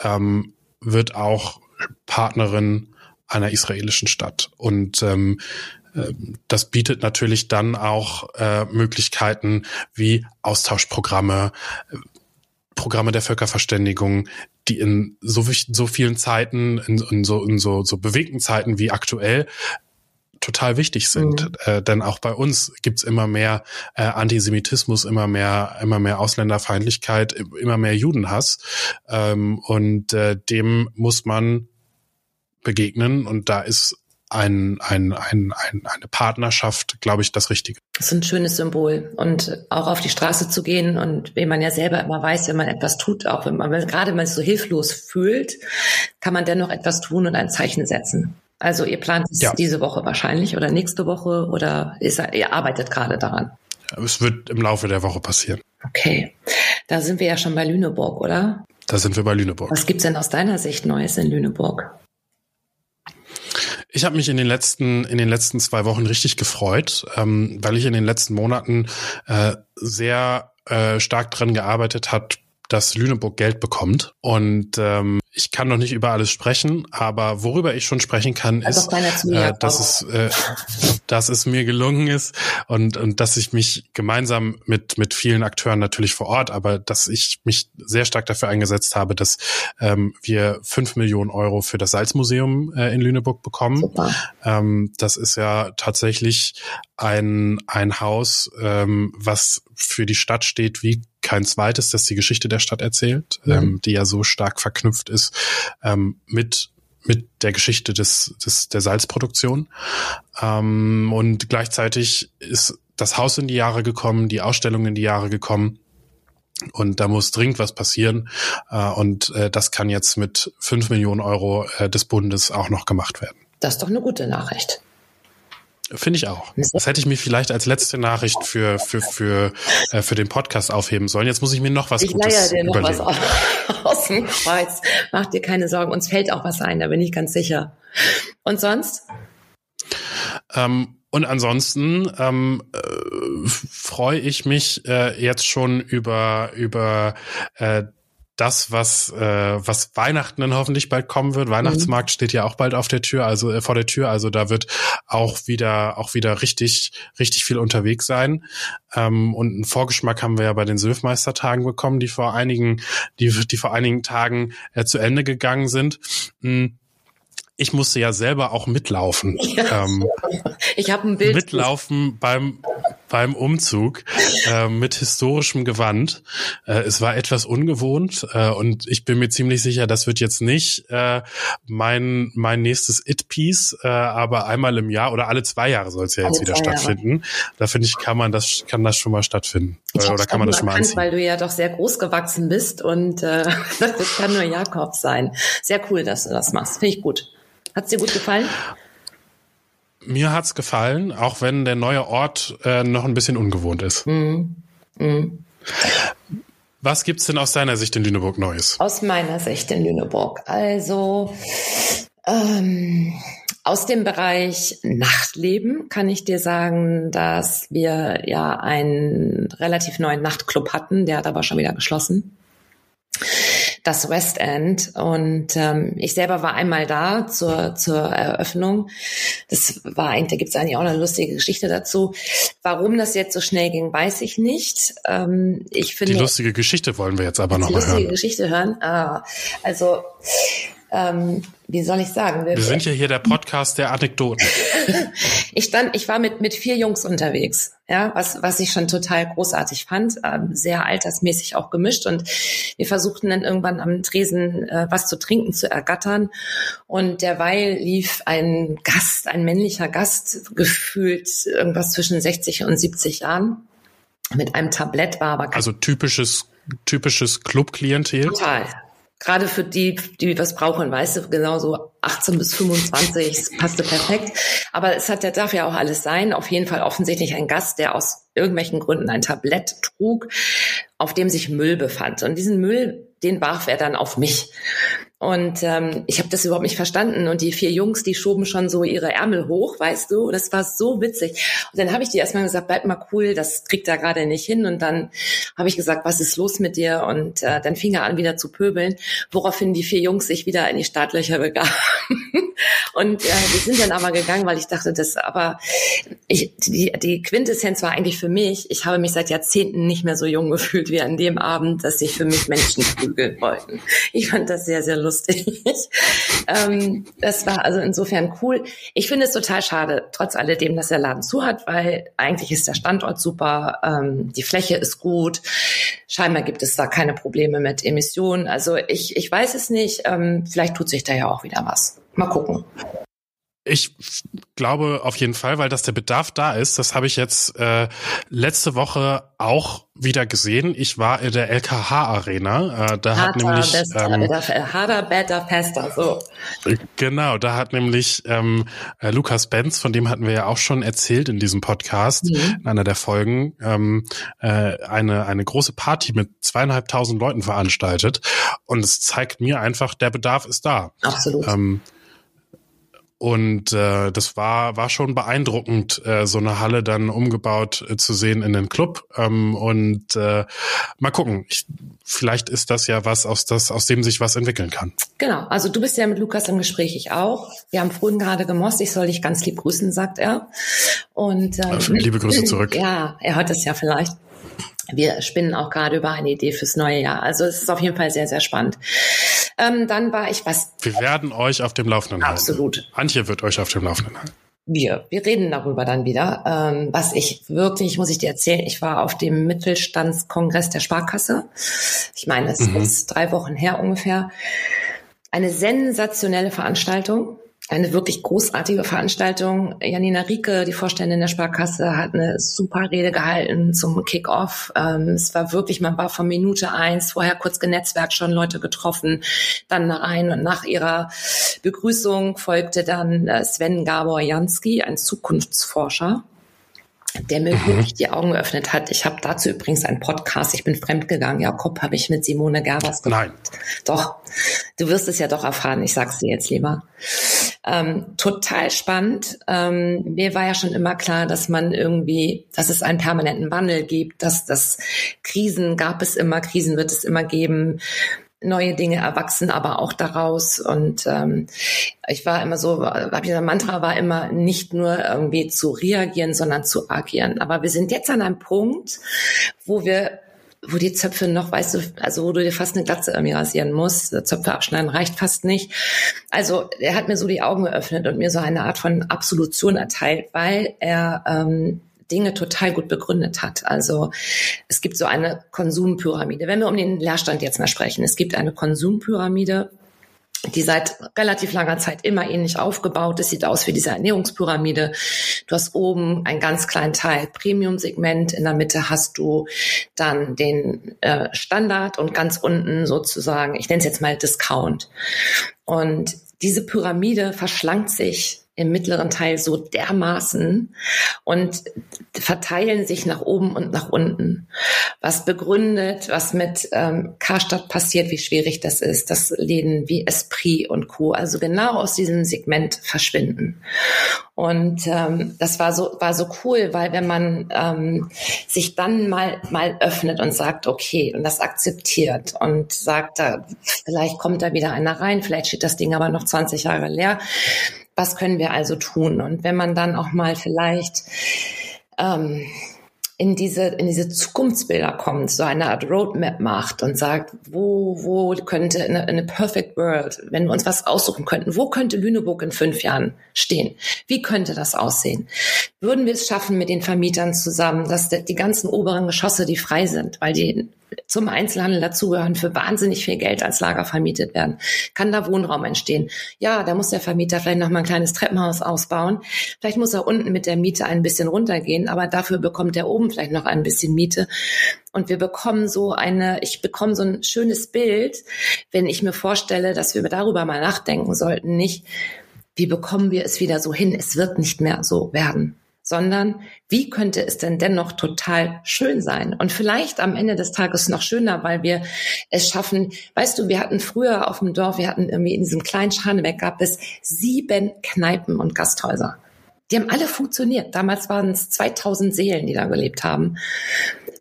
ähm, wird auch Partnerin einer israelischen Stadt. Und ähm, ähm, das bietet natürlich dann auch äh, Möglichkeiten wie Austauschprogramme, äh, Programme der Völkerverständigung, die in so, so vielen Zeiten, in, in, so, in so, so bewegten Zeiten wie aktuell, total wichtig sind. Mhm. Äh, denn auch bei uns gibt's immer mehr äh, Antisemitismus, immer mehr, immer mehr Ausländerfeindlichkeit, immer mehr Judenhass. Ähm, und äh, dem muss man begegnen. Und da ist ein, ein, ein, ein, eine Partnerschaft, glaube ich, das Richtige. Das ist ein schönes Symbol. Und auch auf die Straße zu gehen und wie man ja selber immer weiß, wenn man etwas tut, auch wenn man, gerade wenn man sich so hilflos fühlt, kann man dennoch etwas tun und ein Zeichen setzen. Also ihr plant es ja. diese Woche wahrscheinlich oder nächste Woche oder ist, ihr arbeitet gerade daran? Es wird im Laufe der Woche passieren. Okay. Da sind wir ja schon bei Lüneburg, oder? Da sind wir bei Lüneburg. Was gibt's denn aus deiner Sicht Neues in Lüneburg? Ich habe mich in den letzten in den letzten zwei Wochen richtig gefreut, ähm, weil ich in den letzten Monaten äh, sehr äh, stark dran gearbeitet hat, dass Lüneburg Geld bekommt. Und ähm, ich kann noch nicht über alles sprechen, aber worüber ich schon sprechen kann, ist, äh, dass, es, äh, dass es mir gelungen ist und, und dass ich mich gemeinsam mit, mit vielen Akteuren natürlich vor Ort, aber dass ich mich sehr stark dafür eingesetzt habe, dass ähm, wir fünf Millionen Euro für das Salzmuseum äh, in Lüneburg bekommen. Ähm, das ist ja tatsächlich ein, ein Haus, ähm, was für die Stadt steht wie kein zweites, das die Geschichte der Stadt erzählt, mhm. ähm, die ja so stark verknüpft ist ähm, mit mit der Geschichte des, des der Salzproduktion. Ähm, und gleichzeitig ist das Haus in die Jahre gekommen, die Ausstellung in die Jahre gekommen. Und da muss dringend was passieren. Äh, und äh, das kann jetzt mit fünf Millionen Euro äh, des Bundes auch noch gemacht werden. Das ist doch eine gute Nachricht. Finde ich auch. Das hätte ich mir vielleicht als letzte Nachricht für, für, für, äh, für den Podcast aufheben sollen. Jetzt muss ich mir noch was ich Gutes dir noch überlegen. was aus dem Kreuz. Mach dir keine Sorgen. Uns fällt auch was ein, da bin ich ganz sicher. Und sonst? Ähm, und ansonsten ähm, äh, freue ich mich äh, jetzt schon über über äh, das, was, äh, was Weihnachten dann hoffentlich bald kommen wird. Weihnachtsmarkt mhm. steht ja auch bald auf der Tür, also äh, vor der Tür. Also da wird auch wieder, auch wieder richtig, richtig viel unterwegs sein. Ähm, und einen Vorgeschmack haben wir ja bei den Sylfmeistertagen bekommen, die vor einigen, die, die vor einigen Tagen äh, zu Ende gegangen sind. Mhm ich musste ja selber auch mitlaufen. Ja, ähm, ich habe ein Bild. Mitlaufen beim beim Umzug äh, mit historischem Gewand. Äh, es war etwas ungewohnt äh, und ich bin mir ziemlich sicher, das wird jetzt nicht äh, mein mein nächstes It-Piece, äh, aber einmal im Jahr oder alle zwei Jahre soll es ja alle jetzt wieder stattfinden. Jahre. Da finde ich, kann man das kann das schon mal stattfinden ich oder kann man das schon mal anziehen? Weil du ja doch sehr groß gewachsen bist und äh, das kann nur Jakob sein. Sehr cool, dass du das machst. Finde ich gut. Hat es dir gut gefallen? Mir hat's gefallen, auch wenn der neue Ort äh, noch ein bisschen ungewohnt ist. Mhm. Mhm. Was gibt's denn aus deiner Sicht in Lüneburg Neues? Aus meiner Sicht in Lüneburg. Also ähm, aus dem Bereich Nachtleben kann ich dir sagen, dass wir ja einen relativ neuen Nachtclub hatten, der hat aber schon wieder geschlossen das West End. Und ähm, ich selber war einmal da zur, zur Eröffnung. Das war eigentlich, da gibt es eigentlich auch eine lustige Geschichte dazu. Warum das jetzt so schnell ging, weiß ich nicht. Ähm, ich finde, die lustige Geschichte wollen wir jetzt aber noch mal hören. Die lustige Geschichte hören. Ah, also ähm, wie soll ich sagen? Wir, wir sind ja hier der Podcast der Anekdoten. ich stand, ich war mit mit vier Jungs unterwegs, ja, was was ich schon total großartig fand, ähm, sehr altersmäßig auch gemischt und wir versuchten dann irgendwann am Tresen äh, was zu trinken zu ergattern und derweil lief ein Gast, ein männlicher Gast, gefühlt irgendwas zwischen 60 und 70 Jahren mit einem Tablett war aber also typisches typisches Club-Klientel. Total, gerade für die, die was brauchen, weißt du, genauso 18 bis 25 passte perfekt. Aber es hat, der darf ja auch alles sein. Auf jeden Fall offensichtlich ein Gast, der aus irgendwelchen Gründen ein Tablett trug, auf dem sich Müll befand. Und diesen Müll, den warf er dann auf mich. Und ähm, ich habe das überhaupt nicht verstanden. Und die vier Jungs, die schoben schon so ihre Ärmel hoch, weißt du. Das war so witzig. Und dann habe ich die erstmal gesagt, bleib mal cool, das kriegt er gerade nicht hin. Und dann habe ich gesagt, was ist los mit dir? Und äh, dann fing er an, wieder zu pöbeln, woraufhin die vier Jungs sich wieder in die Startlöcher begaben. und äh, wir sind dann aber gegangen, weil ich dachte, das aber ich, die, die Quintessenz war eigentlich für mich, ich habe mich seit Jahrzehnten nicht mehr so jung gefühlt wie an dem Abend, dass sich für mich Menschen prügeln wollten. Ich fand das sehr, sehr lustig lustig. ähm, das war also insofern cool. Ich finde es total schade, trotz alledem, dass der Laden zu hat, weil eigentlich ist der Standort super, ähm, die Fläche ist gut. Scheinbar gibt es da keine Probleme mit Emissionen. Also ich, ich weiß es nicht. Ähm, vielleicht tut sich da ja auch wieder was. Mal gucken. Ich glaube auf jeden Fall, weil dass der Bedarf da ist. Das habe ich jetzt äh, letzte Woche auch wieder gesehen. Ich war in der LKH Arena. Äh, da Harter, hat nämlich bester, ähm, harder, better, fester. So. Genau, da hat nämlich ähm, äh, Lukas Benz, von dem hatten wir ja auch schon erzählt in diesem Podcast, mhm. in einer der Folgen, ähm, äh, eine eine große Party mit zweieinhalbtausend Leuten veranstaltet. Und es zeigt mir einfach, der Bedarf ist da. Absolut. Ähm, und äh, das war war schon beeindruckend, äh, so eine Halle dann umgebaut äh, zu sehen in den Club. Ähm, und äh, mal gucken. Ich, vielleicht ist das ja was, aus das aus dem sich was entwickeln kann. Genau. Also du bist ja mit Lukas im Gespräch, ich auch. Wir haben vorhin gerade gemost. Ich soll dich ganz lieb grüßen, sagt er. Und ähm, liebe Grüße zurück. Ja, er hört es ja vielleicht wir spinnen auch gerade über eine Idee fürs neue Jahr. Also es ist auf jeden Fall sehr, sehr spannend. Ähm, dann war ich was. Wir werden euch auf dem Laufenden halten. Absolut. Antje wird euch auf dem Laufenden halten. Wir, wir reden darüber dann wieder. Ähm, was ich wirklich, muss ich dir erzählen, ich war auf dem Mittelstandskongress der Sparkasse. Ich meine, es mhm. ist drei Wochen her ungefähr. Eine sensationelle Veranstaltung eine wirklich großartige Veranstaltung. Janina Rieke, die Vorständin der Sparkasse, hat eine super Rede gehalten zum Kick-Off. Ähm, es war wirklich, man war von Minute eins vorher kurz genetzwerkt, schon Leute getroffen, dann rein und nach ihrer Begrüßung folgte dann äh, Sven Gabor Jansky, ein Zukunftsforscher der mir mhm. wirklich die Augen geöffnet hat. Ich habe dazu übrigens einen Podcast, ich bin fremdgegangen, Jakob, habe ich mit Simone Gerbers gemacht. Nein. Doch, du wirst es ja doch erfahren, ich sag's dir jetzt lieber. Ähm, total spannend. Ähm, mir war ja schon immer klar, dass man irgendwie, dass es einen permanenten Wandel gibt, dass das Krisen gab es immer, Krisen wird es immer geben neue Dinge erwachsen aber auch daraus. Und ähm, ich war immer so, hab ich Mantra war immer nicht nur irgendwie zu reagieren, sondern zu agieren. Aber wir sind jetzt an einem Punkt, wo wir wo die Zöpfe noch, weißt du, also wo du dir fast eine Glatze irgendwie rasieren musst. Zöpfe abschneiden reicht fast nicht. Also er hat mir so die Augen geöffnet und mir so eine Art von Absolution erteilt, weil er ähm, Dinge total gut begründet hat. Also es gibt so eine Konsumpyramide. Wenn wir um den Leerstand jetzt mal sprechen, es gibt eine Konsumpyramide, die seit relativ langer Zeit immer ähnlich aufgebaut ist, sieht aus wie diese Ernährungspyramide. Du hast oben einen ganz kleinen Teil Premium-Segment, in der Mitte hast du dann den äh, Standard und ganz unten sozusagen, ich nenne es jetzt mal Discount. Und diese Pyramide verschlankt sich im mittleren Teil so dermaßen und verteilen sich nach oben und nach unten. Was begründet, was mit ähm, Karstadt passiert, wie schwierig das ist, dass Läden wie Esprit und Co. also genau aus diesem Segment verschwinden. Und ähm, das war so war so cool, weil wenn man ähm, sich dann mal mal öffnet und sagt, okay, und das akzeptiert und sagt, da, vielleicht kommt da wieder einer rein, vielleicht steht das Ding aber noch 20 Jahre leer. Was können wir also tun? Und wenn man dann auch mal vielleicht ähm, in diese, in diese Zukunftsbilder kommt, so eine Art Roadmap macht und sagt, wo, wo könnte in eine perfect world, wenn wir uns was aussuchen könnten, wo könnte Lüneburg in fünf Jahren stehen? Wie könnte das aussehen? Würden wir es schaffen mit den Vermietern zusammen, dass die ganzen oberen Geschosse, die frei sind, weil die zum Einzelhandel dazugehören, für wahnsinnig viel Geld als Lager vermietet werden. Kann da Wohnraum entstehen? Ja, da muss der Vermieter vielleicht noch mal ein kleines Treppenhaus ausbauen. Vielleicht muss er unten mit der Miete ein bisschen runtergehen, aber dafür bekommt er oben vielleicht noch ein bisschen Miete. Und wir bekommen so eine, ich bekomme so ein schönes Bild, wenn ich mir vorstelle, dass wir darüber mal nachdenken sollten, nicht, wie bekommen wir es wieder so hin? Es wird nicht mehr so werden sondern wie könnte es denn dennoch total schön sein? Und vielleicht am Ende des Tages noch schöner, weil wir es schaffen, weißt du, wir hatten früher auf dem Dorf, wir hatten irgendwie in diesem kleinen Scharnebeck gab es sieben Kneipen und Gasthäuser. Die haben alle funktioniert. Damals waren es 2000 Seelen, die da gelebt haben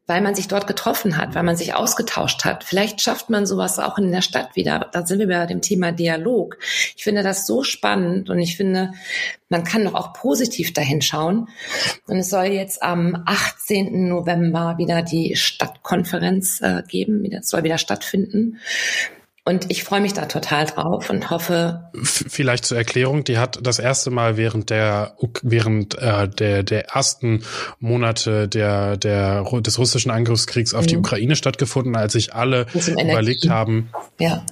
weil man sich dort getroffen hat, weil man sich ausgetauscht hat. Vielleicht schafft man sowas auch in der Stadt wieder. Da sind wir bei dem Thema Dialog. Ich finde das so spannend und ich finde, man kann doch auch positiv dahin schauen. Und es soll jetzt am 18. November wieder die Stadtkonferenz äh, geben. Es soll wieder stattfinden. Und ich freue mich da total drauf und hoffe. Vielleicht zur Erklärung, die hat das erste Mal während der während äh, der der ersten Monate der der des russischen Angriffskriegs auf mhm. die Ukraine stattgefunden, als sich alle überlegt haben, ja.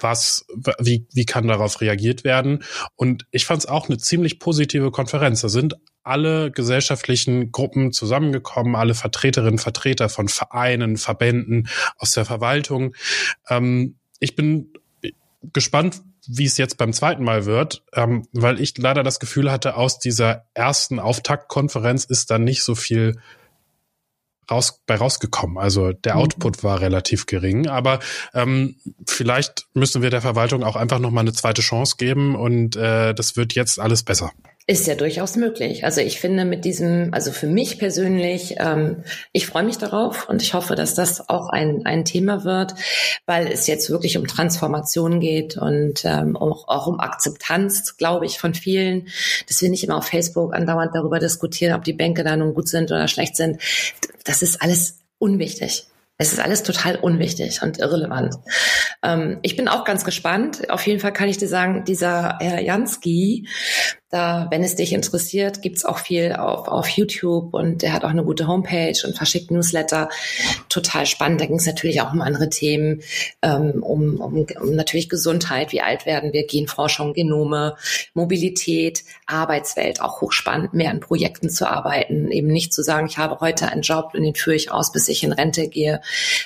was wie wie kann darauf reagiert werden. Und ich fand es auch eine ziemlich positive Konferenz. Da sind alle gesellschaftlichen Gruppen zusammengekommen, alle Vertreterinnen, Vertreter von Vereinen, Verbänden aus der Verwaltung. Ähm, ich bin gespannt, wie es jetzt beim zweiten Mal wird, ähm, weil ich leider das Gefühl hatte, aus dieser ersten Auftaktkonferenz ist dann nicht so viel raus, bei rausgekommen. Also der mhm. Output war relativ gering, aber ähm, vielleicht müssen wir der Verwaltung auch einfach noch mal eine zweite Chance geben und äh, das wird jetzt alles besser. Ist ja durchaus möglich. Also ich finde mit diesem, also für mich persönlich, ähm, ich freue mich darauf und ich hoffe, dass das auch ein, ein Thema wird, weil es jetzt wirklich um Transformation geht und ähm, auch, auch um Akzeptanz, glaube ich, von vielen, dass wir nicht immer auf Facebook andauernd darüber diskutieren, ob die Bänke da nun gut sind oder schlecht sind. Das ist alles unwichtig. Es ist alles total unwichtig und irrelevant. Ähm, ich bin auch ganz gespannt. Auf jeden Fall kann ich dir sagen, dieser Herr Jansky, da, wenn es dich interessiert, gibt's auch viel auf, auf YouTube und er hat auch eine gute Homepage und verschickt Newsletter. Total spannend. Da ging es natürlich auch um andere Themen, ähm, um, um, um natürlich Gesundheit, wie alt werden wir, Genforschung, Genome, Mobilität, Arbeitswelt, auch hochspannend, mehr an Projekten zu arbeiten, eben nicht zu sagen, ich habe heute einen Job und den führe ich aus, bis ich in Rente gehe.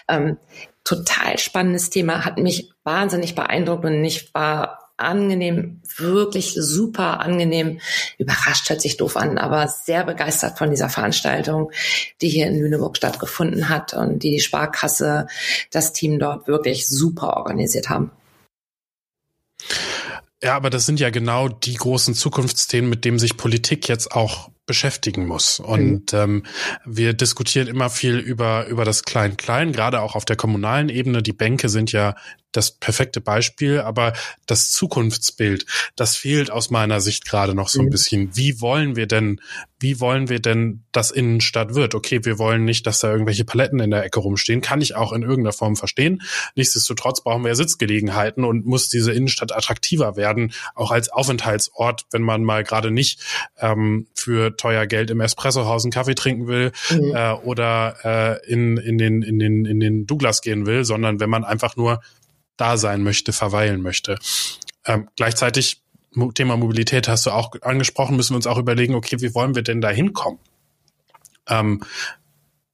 Ähm, total spannendes Thema, hat mich wahnsinnig beeindruckt und ich war angenehm, wirklich super angenehm, überrascht hört sich doof an, aber sehr begeistert von dieser Veranstaltung, die hier in Lüneburg stattgefunden hat und die die Sparkasse, das Team dort wirklich super organisiert haben. Ja, aber das sind ja genau die großen Zukunftsthemen, mit denen sich Politik jetzt auch beschäftigen muss. Und mhm. ähm, wir diskutieren immer viel über, über das Klein-Klein, gerade auch auf der kommunalen Ebene. Die Bänke sind ja das perfekte Beispiel, aber das Zukunftsbild, das fehlt aus meiner Sicht gerade noch so ein mhm. bisschen. Wie wollen wir denn, wie wollen wir denn, dass Innenstadt wird? Okay, wir wollen nicht, dass da irgendwelche Paletten in der Ecke rumstehen, kann ich auch in irgendeiner Form verstehen. Nichtsdestotrotz brauchen wir ja Sitzgelegenheiten und muss diese Innenstadt attraktiver werden, auch als Aufenthaltsort, wenn man mal gerade nicht ähm, für teuer Geld im Espressohaus einen Kaffee trinken will mhm. äh, oder äh, in, in, den, in, den, in den Douglas gehen will, sondern wenn man einfach nur da sein möchte, verweilen möchte. Ähm, gleichzeitig Thema Mobilität hast du auch angesprochen, müssen wir uns auch überlegen, okay, wie wollen wir denn da hinkommen? Ähm,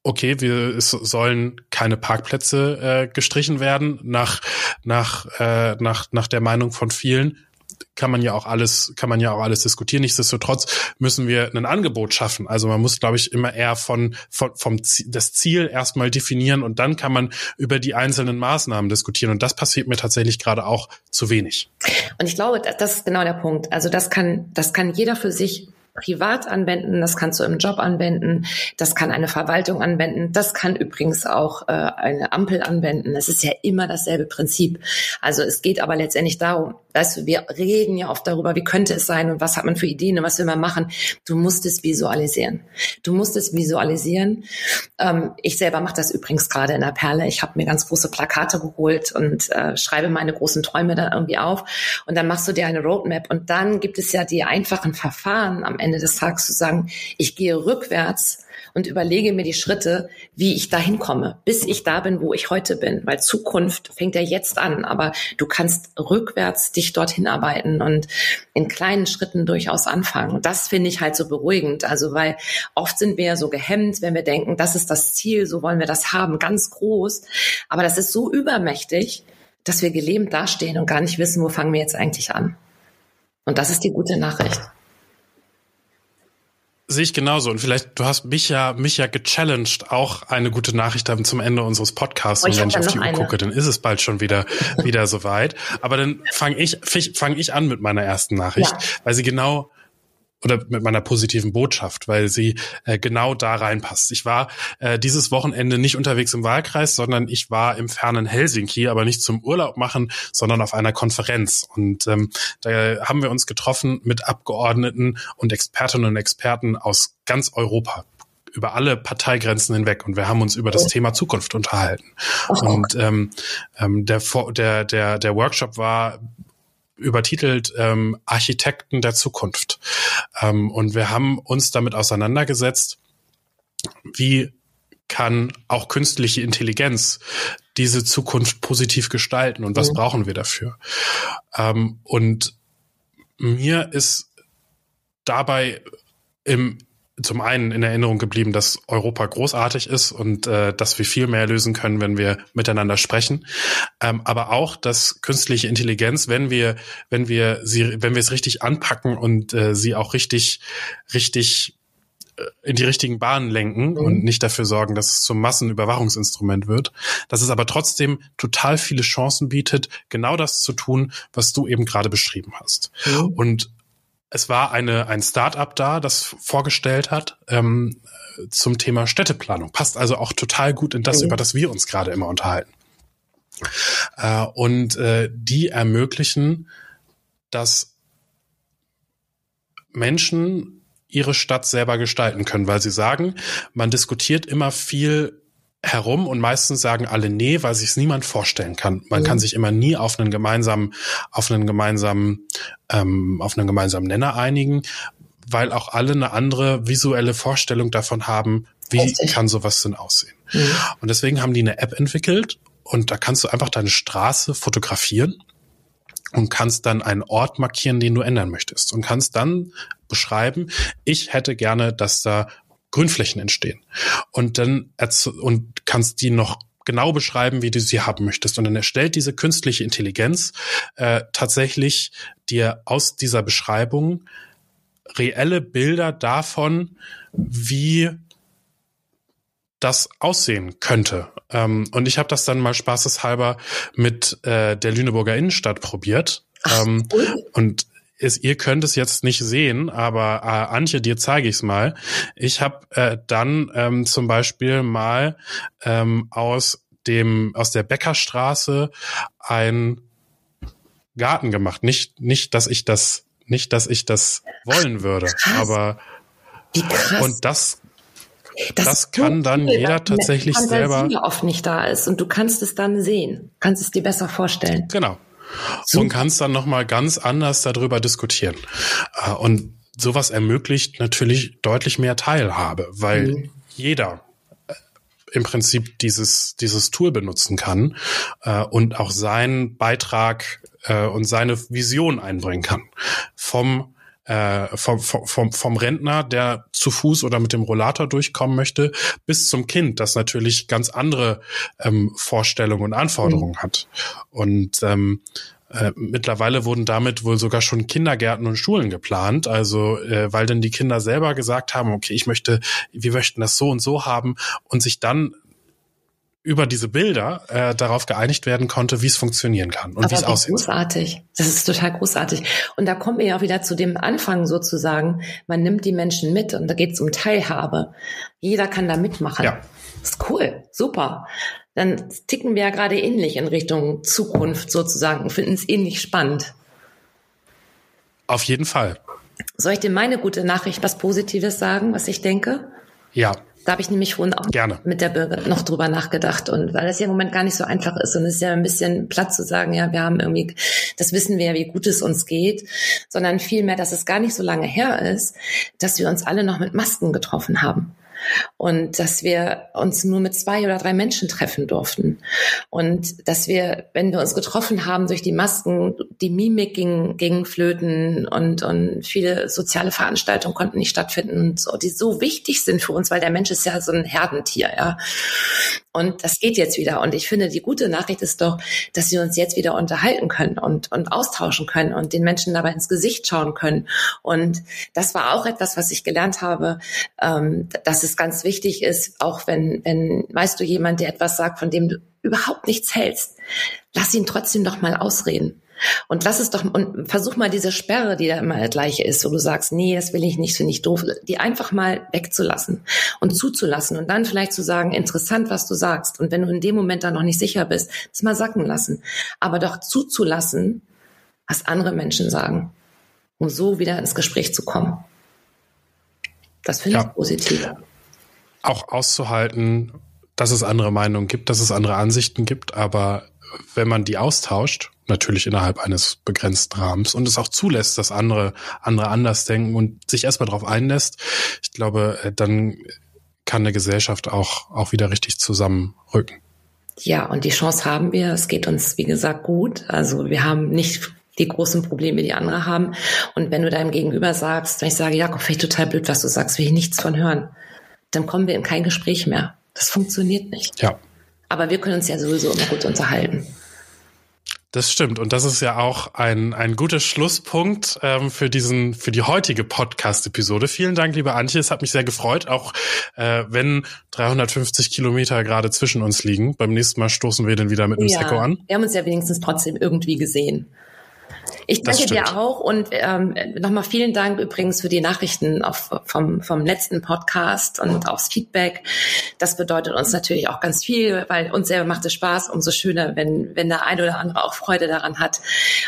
okay, wir es sollen keine Parkplätze äh, gestrichen werden nach nach äh, nach nach der Meinung von vielen. Kann man ja auch alles, kann man ja auch alles diskutieren. Nichtsdestotrotz müssen wir ein Angebot schaffen. Also man muss, glaube ich, immer eher von, von vom Ziel, das Ziel erstmal definieren und dann kann man über die einzelnen Maßnahmen diskutieren. Und das passiert mir tatsächlich gerade auch zu wenig. Und ich glaube, das ist genau der Punkt. Also das kann, das kann jeder für sich privat anwenden, das kannst du im Job anwenden, das kann eine Verwaltung anwenden, das kann übrigens auch äh, eine Ampel anwenden. Es ist ja immer dasselbe Prinzip. Also es geht aber letztendlich darum, weißt du, wir reden ja oft darüber, wie könnte es sein und was hat man für Ideen und was will man machen. Du musst es visualisieren. Du musst es visualisieren. Ähm, ich selber mache das übrigens gerade in der Perle. Ich habe mir ganz große Plakate geholt und äh, schreibe meine großen Träume da irgendwie auf. Und dann machst du dir eine Roadmap und dann gibt es ja die einfachen Verfahren am Ende des Tages zu sagen, ich gehe rückwärts und überlege mir die Schritte, wie ich dahin komme, bis ich da bin, wo ich heute bin. Weil Zukunft fängt ja jetzt an, aber du kannst rückwärts dich dorthin arbeiten und in kleinen Schritten durchaus anfangen. Und das finde ich halt so beruhigend. Also, weil oft sind wir ja so gehemmt, wenn wir denken, das ist das Ziel, so wollen wir das haben, ganz groß. Aber das ist so übermächtig, dass wir gelähmt dastehen und gar nicht wissen, wo fangen wir jetzt eigentlich an. Und das ist die gute Nachricht. Sehe ich genauso. Und vielleicht, du hast mich ja, mich ja gechallenged, auch eine gute Nachricht haben zum Ende unseres Podcasts. Oh, und wenn ich auf die Uhr gucke, dann ist es bald schon wieder, wieder soweit. Aber dann fange ich, fange ich an mit meiner ersten Nachricht, ja. weil sie genau oder mit meiner positiven Botschaft, weil sie äh, genau da reinpasst. Ich war äh, dieses Wochenende nicht unterwegs im Wahlkreis, sondern ich war im fernen Helsinki, aber nicht zum Urlaub machen, sondern auf einer Konferenz. Und ähm, da haben wir uns getroffen mit Abgeordneten und Expertinnen und Experten aus ganz Europa über alle Parteigrenzen hinweg und wir haben uns über das Thema Zukunft unterhalten. Und ähm, ähm, der, der, der, der Workshop war übertitelt ähm, Architekten der Zukunft. Ähm, und wir haben uns damit auseinandergesetzt, wie kann auch künstliche Intelligenz diese Zukunft positiv gestalten und was mhm. brauchen wir dafür? Ähm, und mir ist dabei im zum einen in Erinnerung geblieben, dass Europa großartig ist und äh, dass wir viel mehr lösen können, wenn wir miteinander sprechen. Ähm, aber auch, dass künstliche Intelligenz, wenn wir, wenn wir sie, wenn wir es richtig anpacken und äh, sie auch richtig, richtig äh, in die richtigen Bahnen lenken mhm. und nicht dafür sorgen, dass es zum Massenüberwachungsinstrument wird, dass es aber trotzdem total viele Chancen bietet, genau das zu tun, was du eben gerade beschrieben hast. Mhm. Und es war eine, ein Start-up da, das vorgestellt hat ähm, zum Thema Städteplanung. Passt also auch total gut in das, mhm. über das wir uns gerade immer unterhalten. Äh, und äh, die ermöglichen, dass Menschen ihre Stadt selber gestalten können, weil sie sagen, man diskutiert immer viel herum und meistens sagen alle nee, weil sich es niemand vorstellen kann. Man mhm. kann sich immer nie auf einen gemeinsamen, auf einen gemeinsamen, ähm, auf einen gemeinsamen Nenner einigen, weil auch alle eine andere visuelle Vorstellung davon haben, wie Richtig. kann sowas denn aussehen. Mhm. Und deswegen haben die eine App entwickelt und da kannst du einfach deine Straße fotografieren und kannst dann einen Ort markieren, den du ändern möchtest und kannst dann beschreiben, ich hätte gerne, dass da Grünflächen entstehen. Und dann und kannst die noch genau beschreiben, wie du sie haben möchtest. Und dann erstellt diese künstliche Intelligenz äh, tatsächlich dir aus dieser Beschreibung reelle Bilder davon, wie das aussehen könnte. Ähm, und ich habe das dann mal spaßeshalber mit äh, der Lüneburger Innenstadt probiert. Ach, ähm, und ist, ihr könnt es jetzt nicht sehen, aber äh, Antje, dir zeige ich es mal. Ich habe äh, dann ähm, zum Beispiel mal ähm, aus dem aus der Bäckerstraße ein Garten gemacht. Nicht nicht, dass ich das nicht, dass ich das wollen würde, krass. aber und das das, das kann so dann jeder tatsächlich selber oft nicht da ist und du kannst es dann sehen, kannst es dir besser vorstellen. Genau. So. Und kannst dann nochmal ganz anders darüber diskutieren. Äh, und sowas ermöglicht natürlich deutlich mehr Teilhabe, weil mhm. jeder äh, im Prinzip dieses, dieses Tool benutzen kann äh, und auch seinen Beitrag äh, und seine Vision einbringen kann. Vom äh, vom, vom, vom Rentner, der zu Fuß oder mit dem Rollator durchkommen möchte, bis zum Kind, das natürlich ganz andere ähm, Vorstellungen und Anforderungen mhm. hat. Und ähm, äh, mittlerweile wurden damit wohl sogar schon Kindergärten und Schulen geplant, also äh, weil dann die Kinder selber gesagt haben, okay, ich möchte, wir möchten das so und so haben und sich dann über diese Bilder äh, darauf geeinigt werden konnte, wie es funktionieren kann und wie es aussieht. Großartig. Das ist total großartig. Und da kommen wir ja auch wieder zu dem Anfang sozusagen. Man nimmt die Menschen mit und da geht es um Teilhabe. Jeder kann da mitmachen. Ja. Das ist cool, super. Dann ticken wir ja gerade ähnlich in Richtung Zukunft sozusagen und finden es ähnlich spannend. Auf jeden Fall. Soll ich dir meine gute Nachricht, was Positives sagen, was ich denke? Ja. Da habe ich nämlich vorhin auch Gerne. mit der Bürger noch drüber nachgedacht und weil das ja im Moment gar nicht so einfach ist und es ist ja ein bisschen platt zu sagen, ja, wir haben irgendwie, das wissen wir ja, wie gut es uns geht, sondern vielmehr, dass es gar nicht so lange her ist, dass wir uns alle noch mit Masken getroffen haben und dass wir uns nur mit zwei oder drei Menschen treffen durften und dass wir, wenn wir uns getroffen haben durch die Masken, die Mimik ging, ging flöten und, und viele soziale Veranstaltungen konnten nicht stattfinden und so, die so wichtig sind für uns, weil der Mensch ist ja so ein Herdentier, ja. Und das geht jetzt wieder. Und ich finde, die gute Nachricht ist doch, dass wir uns jetzt wieder unterhalten können und, und austauschen können und den Menschen dabei ins Gesicht schauen können. Und das war auch etwas, was ich gelernt habe, ähm, dass es ganz wichtig ist, auch wenn, wenn, weißt du, jemand, der etwas sagt, von dem du überhaupt nichts hältst, lass ihn trotzdem doch mal ausreden. Und lass es doch, und versuch mal diese Sperre, die da immer gleiche ist, wo du sagst, nee, das will ich nicht, finde ich doof, die einfach mal wegzulassen und zuzulassen und dann vielleicht zu sagen, interessant, was du sagst. Und wenn du in dem Moment dann noch nicht sicher bist, das mal sacken lassen. Aber doch zuzulassen, was andere Menschen sagen, um so wieder ins Gespräch zu kommen. Das finde ja. ich positiv. Auch auszuhalten, dass es andere Meinungen gibt, dass es andere Ansichten gibt, aber wenn man die austauscht, natürlich innerhalb eines begrenzten Rahmens und es auch zulässt, dass andere, andere anders denken und sich erstmal darauf einlässt, ich glaube, äh, dann kann eine Gesellschaft auch, auch wieder richtig zusammenrücken. Ja, und die Chance haben wir. Es geht uns, wie gesagt, gut. Also wir haben nicht die großen Probleme, die andere haben. Und wenn du deinem Gegenüber sagst, wenn ich sage, Jakob, finde ich total blöd, was du sagst, will ich nichts von hören, dann kommen wir in kein Gespräch mehr. Das funktioniert nicht. Ja. Aber wir können uns ja sowieso immer gut unterhalten. Das stimmt. Und das ist ja auch ein, ein guter Schlusspunkt ähm, für diesen, für die heutige Podcast-Episode. Vielen Dank, liebe Antje. Es hat mich sehr gefreut, auch äh, wenn 350 Kilometer gerade zwischen uns liegen. Beim nächsten Mal stoßen wir dann wieder mit einem ja, Sekko an. Wir haben uns ja wenigstens trotzdem irgendwie gesehen. Ich danke dir auch und ähm, nochmal vielen Dank übrigens für die Nachrichten auf, vom, vom letzten Podcast und aufs Feedback. Das bedeutet uns natürlich auch ganz viel, weil uns selber macht es Spaß. Umso schöner, wenn, wenn der eine oder andere auch Freude daran hat.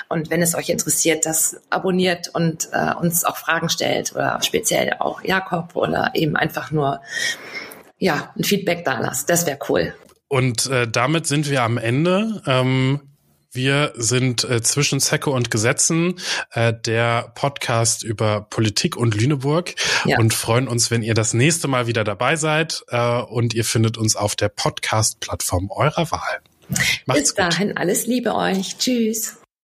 Und wenn es euch interessiert, das abonniert und äh, uns auch Fragen stellt oder speziell auch Jakob oder eben einfach nur ja, ein Feedback da lasst. Das wäre cool. Und äh, damit sind wir am Ende. Ähm wir sind äh, zwischen Zecke und Gesetzen, äh, der Podcast über Politik und Lüneburg ja. und freuen uns, wenn ihr das nächste Mal wieder dabei seid äh, und ihr findet uns auf der Podcast-Plattform eurer Wahl. Macht's Bis dahin, gut. alles Liebe euch. Tschüss.